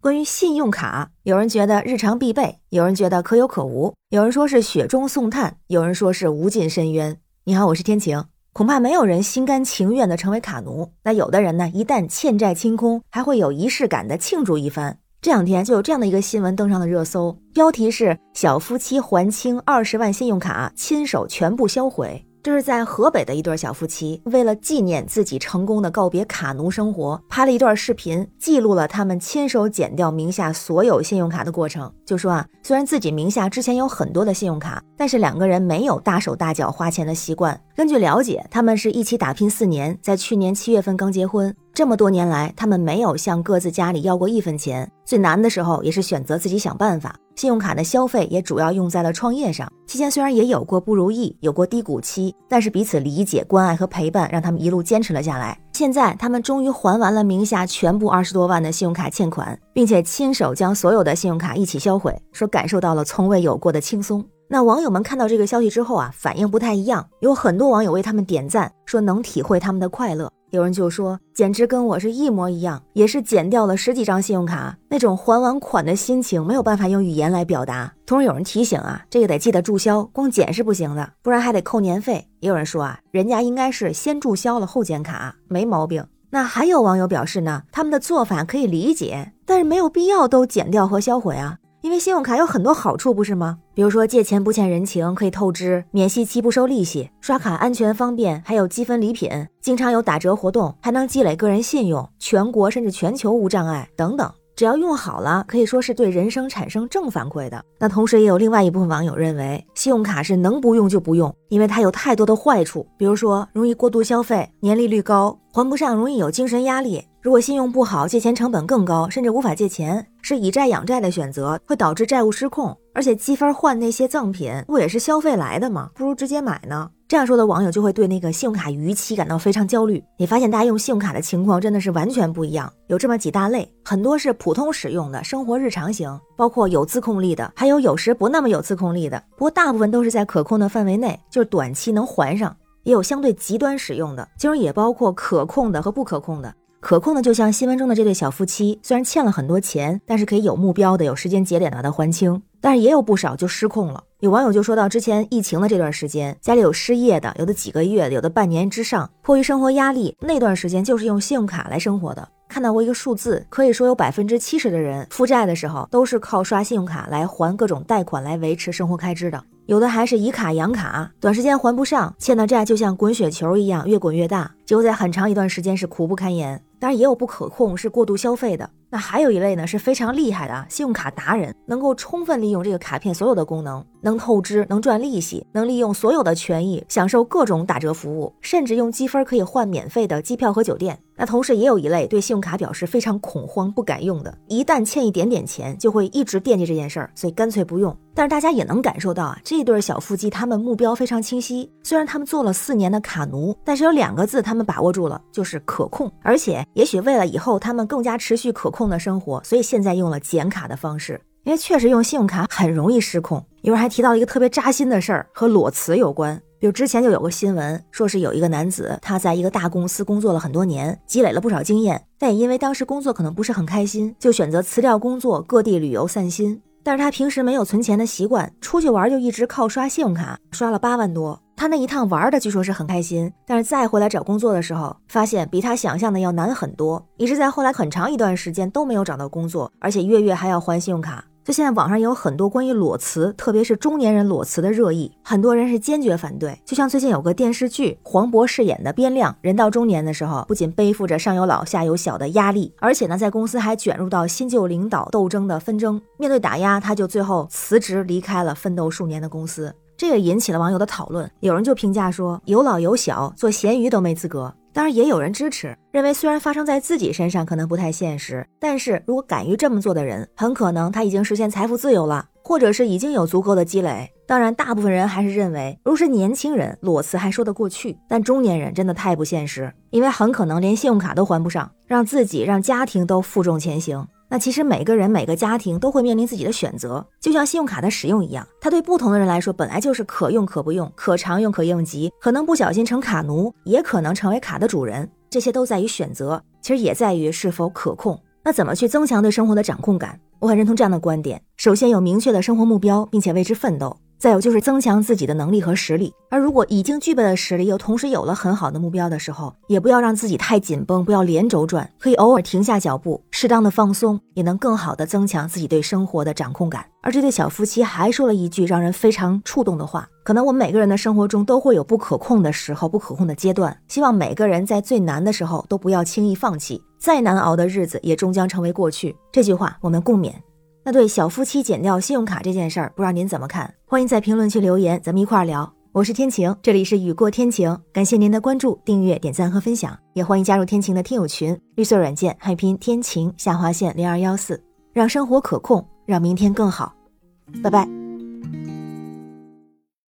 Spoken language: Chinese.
关于信用卡，有人觉得日常必备，有人觉得可有可无，有人说是雪中送炭，有人说是无尽深渊。你好，我是天晴。恐怕没有人心甘情愿的成为卡奴。那有的人呢，一旦欠债清空，还会有仪式感的庆祝一番。这两天就有这样的一个新闻登上了热搜，标题是“小夫妻还清二十万信用卡，亲手全部销毁”。这是在河北的一对小夫妻，为了纪念自己成功的告别卡奴生活，拍了一段视频，记录了他们亲手剪掉名下所有信用卡的过程。就说啊，虽然自己名下之前有很多的信用卡，但是两个人没有大手大脚花钱的习惯。根据了解，他们是一起打拼四年，在去年七月份刚结婚。这么多年来，他们没有向各自家里要过一分钱。最难的时候，也是选择自己想办法。信用卡的消费也主要用在了创业上。期间虽然也有过不如意，有过低谷期，但是彼此理解、关爱和陪伴，让他们一路坚持了下来。现在，他们终于还完了名下全部二十多万的信用卡欠款，并且亲手将所有的信用卡一起销毁，说感受到了从未有过的轻松。那网友们看到这个消息之后啊，反应不太一样，有很多网友为他们点赞，说能体会他们的快乐。有人就说，简直跟我是一模一样，也是减掉了十几张信用卡，那种还完款的心情没有办法用语言来表达。同时有人提醒啊，这个得记得注销，光减是不行的，不然还得扣年费。也有人说啊，人家应该是先注销了后减卡，没毛病。那还有网友表示呢，他们的做法可以理解，但是没有必要都减掉和销毁啊。因为信用卡有很多好处，不是吗？比如说借钱不欠人情，可以透支，免息期不收利息，刷卡安全方便，还有积分礼品，经常有打折活动，还能积累个人信用，全国甚至全球无障碍等等。只要用好了，可以说是对人生产生正反馈的。那同时也有另外一部分网友认为，信用卡是能不用就不用，因为它有太多的坏处，比如说容易过度消费，年利率高，还不上容易有精神压力。如果信用不好，借钱成本更高，甚至无法借钱，是以债养债的选择，会导致债务失控。而且积分换那些赠品，不也是消费来的吗？不如直接买呢。这样说的网友就会对那个信用卡逾期感到非常焦虑。你发现大家用信用卡的情况真的是完全不一样，有这么几大类，很多是普通使用的生活日常型，包括有自控力的，还有有时不那么有自控力的。不过大部分都是在可控的范围内，就是短期能还上。也有相对极端使用的，其中也包括可控的和不可控的。可控的就像新闻中的这对小夫妻，虽然欠了很多钱，但是可以有目标的、有时间节点的把它还清。但是也有不少就失控了。有网友就说到，之前疫情的这段时间，家里有失业的，有的几个月，有的半年之上。迫于生活压力，那段时间就是用信用卡来生活的。看到过一个数字，可以说有百分之七十的人负债的时候，都是靠刷信用卡来还各种贷款来维持生活开支的。有的还是以卡养卡，短时间还不上，欠的债就像滚雪球一样，越滚越大，结果在很长一段时间是苦不堪言。当然也有不可控，是过度消费的。那还有一类呢，是非常厉害的信用卡达人，能够充分利用这个卡片所有的功能，能透支，能赚利息，能利用所有的权益，享受各种打折服务，甚至用积分可以换免费的机票和酒店。那同时也有一类对信用卡表示非常恐慌、不敢用的，一旦欠一点点钱，就会一直惦记这件事儿，所以干脆不用。但是大家也能感受到啊，这对小夫妻他们目标非常清晰，虽然他们做了四年的卡奴，但是有两个字他们把握住了，就是可控，而且也许为了以后他们更加持续可控的生活，所以。现在用了减卡的方式，因为确实用信用卡很容易失控。有人还提到一个特别扎心的事儿，和裸辞有关。比如之前就有个新闻，说是有一个男子，他在一个大公司工作了很多年，积累了不少经验，但也因为当时工作可能不是很开心，就选择辞掉工作，各地旅游散心。但是他平时没有存钱的习惯，出去玩就一直靠刷信用卡，刷了八万多。他那一趟玩的据说是很开心，但是再回来找工作的时候，发现比他想象的要难很多，一直在后来很长一段时间都没有找到工作，而且月月还要还信用卡。就现在网上也有很多关于裸辞，特别是中年人裸辞的热议，很多人是坚决反对。就像最近有个电视剧，黄渤饰演的边亮，人到中年的时候，不仅背负着上有老下有小的压力，而且呢，在公司还卷入到新旧领导斗争的纷争。面对打压，他就最后辞职离开了奋斗数年的公司。这也引起了网友的讨论，有人就评价说有老有小，做咸鱼都没资格。当然，也有人支持，认为虽然发生在自己身上可能不太现实，但是如果敢于这么做的人，很可能他已经实现财富自由了，或者是已经有足够的积累。当然，大部分人还是认为，如果是年轻人裸辞还说得过去，但中年人真的太不现实，因为很可能连信用卡都还不上，让自己让家庭都负重前行。那其实每个人每个家庭都会面临自己的选择，就像信用卡的使用一样，它对不同的人来说本来就是可用可不用，可常用可应急，可能不小心成卡奴，也可能成为卡的主人，这些都在于选择，其实也在于是否可控。那怎么去增强对生活的掌控感？我很认同这样的观点。首先有明确的生活目标，并且为之奋斗。再有就是增强自己的能力和实力，而如果已经具备了实力，又同时有了很好的目标的时候，也不要让自己太紧绷，不要连轴转，可以偶尔停下脚步，适当的放松，也能更好的增强自己对生活的掌控感。而这对小夫妻还说了一句让人非常触动的话：可能我们每个人的生活中都会有不可控的时候，不可控的阶段，希望每个人在最难的时候都不要轻易放弃，再难熬的日子也终将成为过去。这句话我们共勉。那对小夫妻减掉信用卡这件事儿，不知道您怎么看？欢迎在评论区留言，咱们一块儿聊。我是天晴，这里是雨过天晴，感谢您的关注、订阅、点赞和分享，也欢迎加入天晴的听友群，绿色软件汉拼天晴下划线零二幺四，让生活可控，让明天更好。拜拜。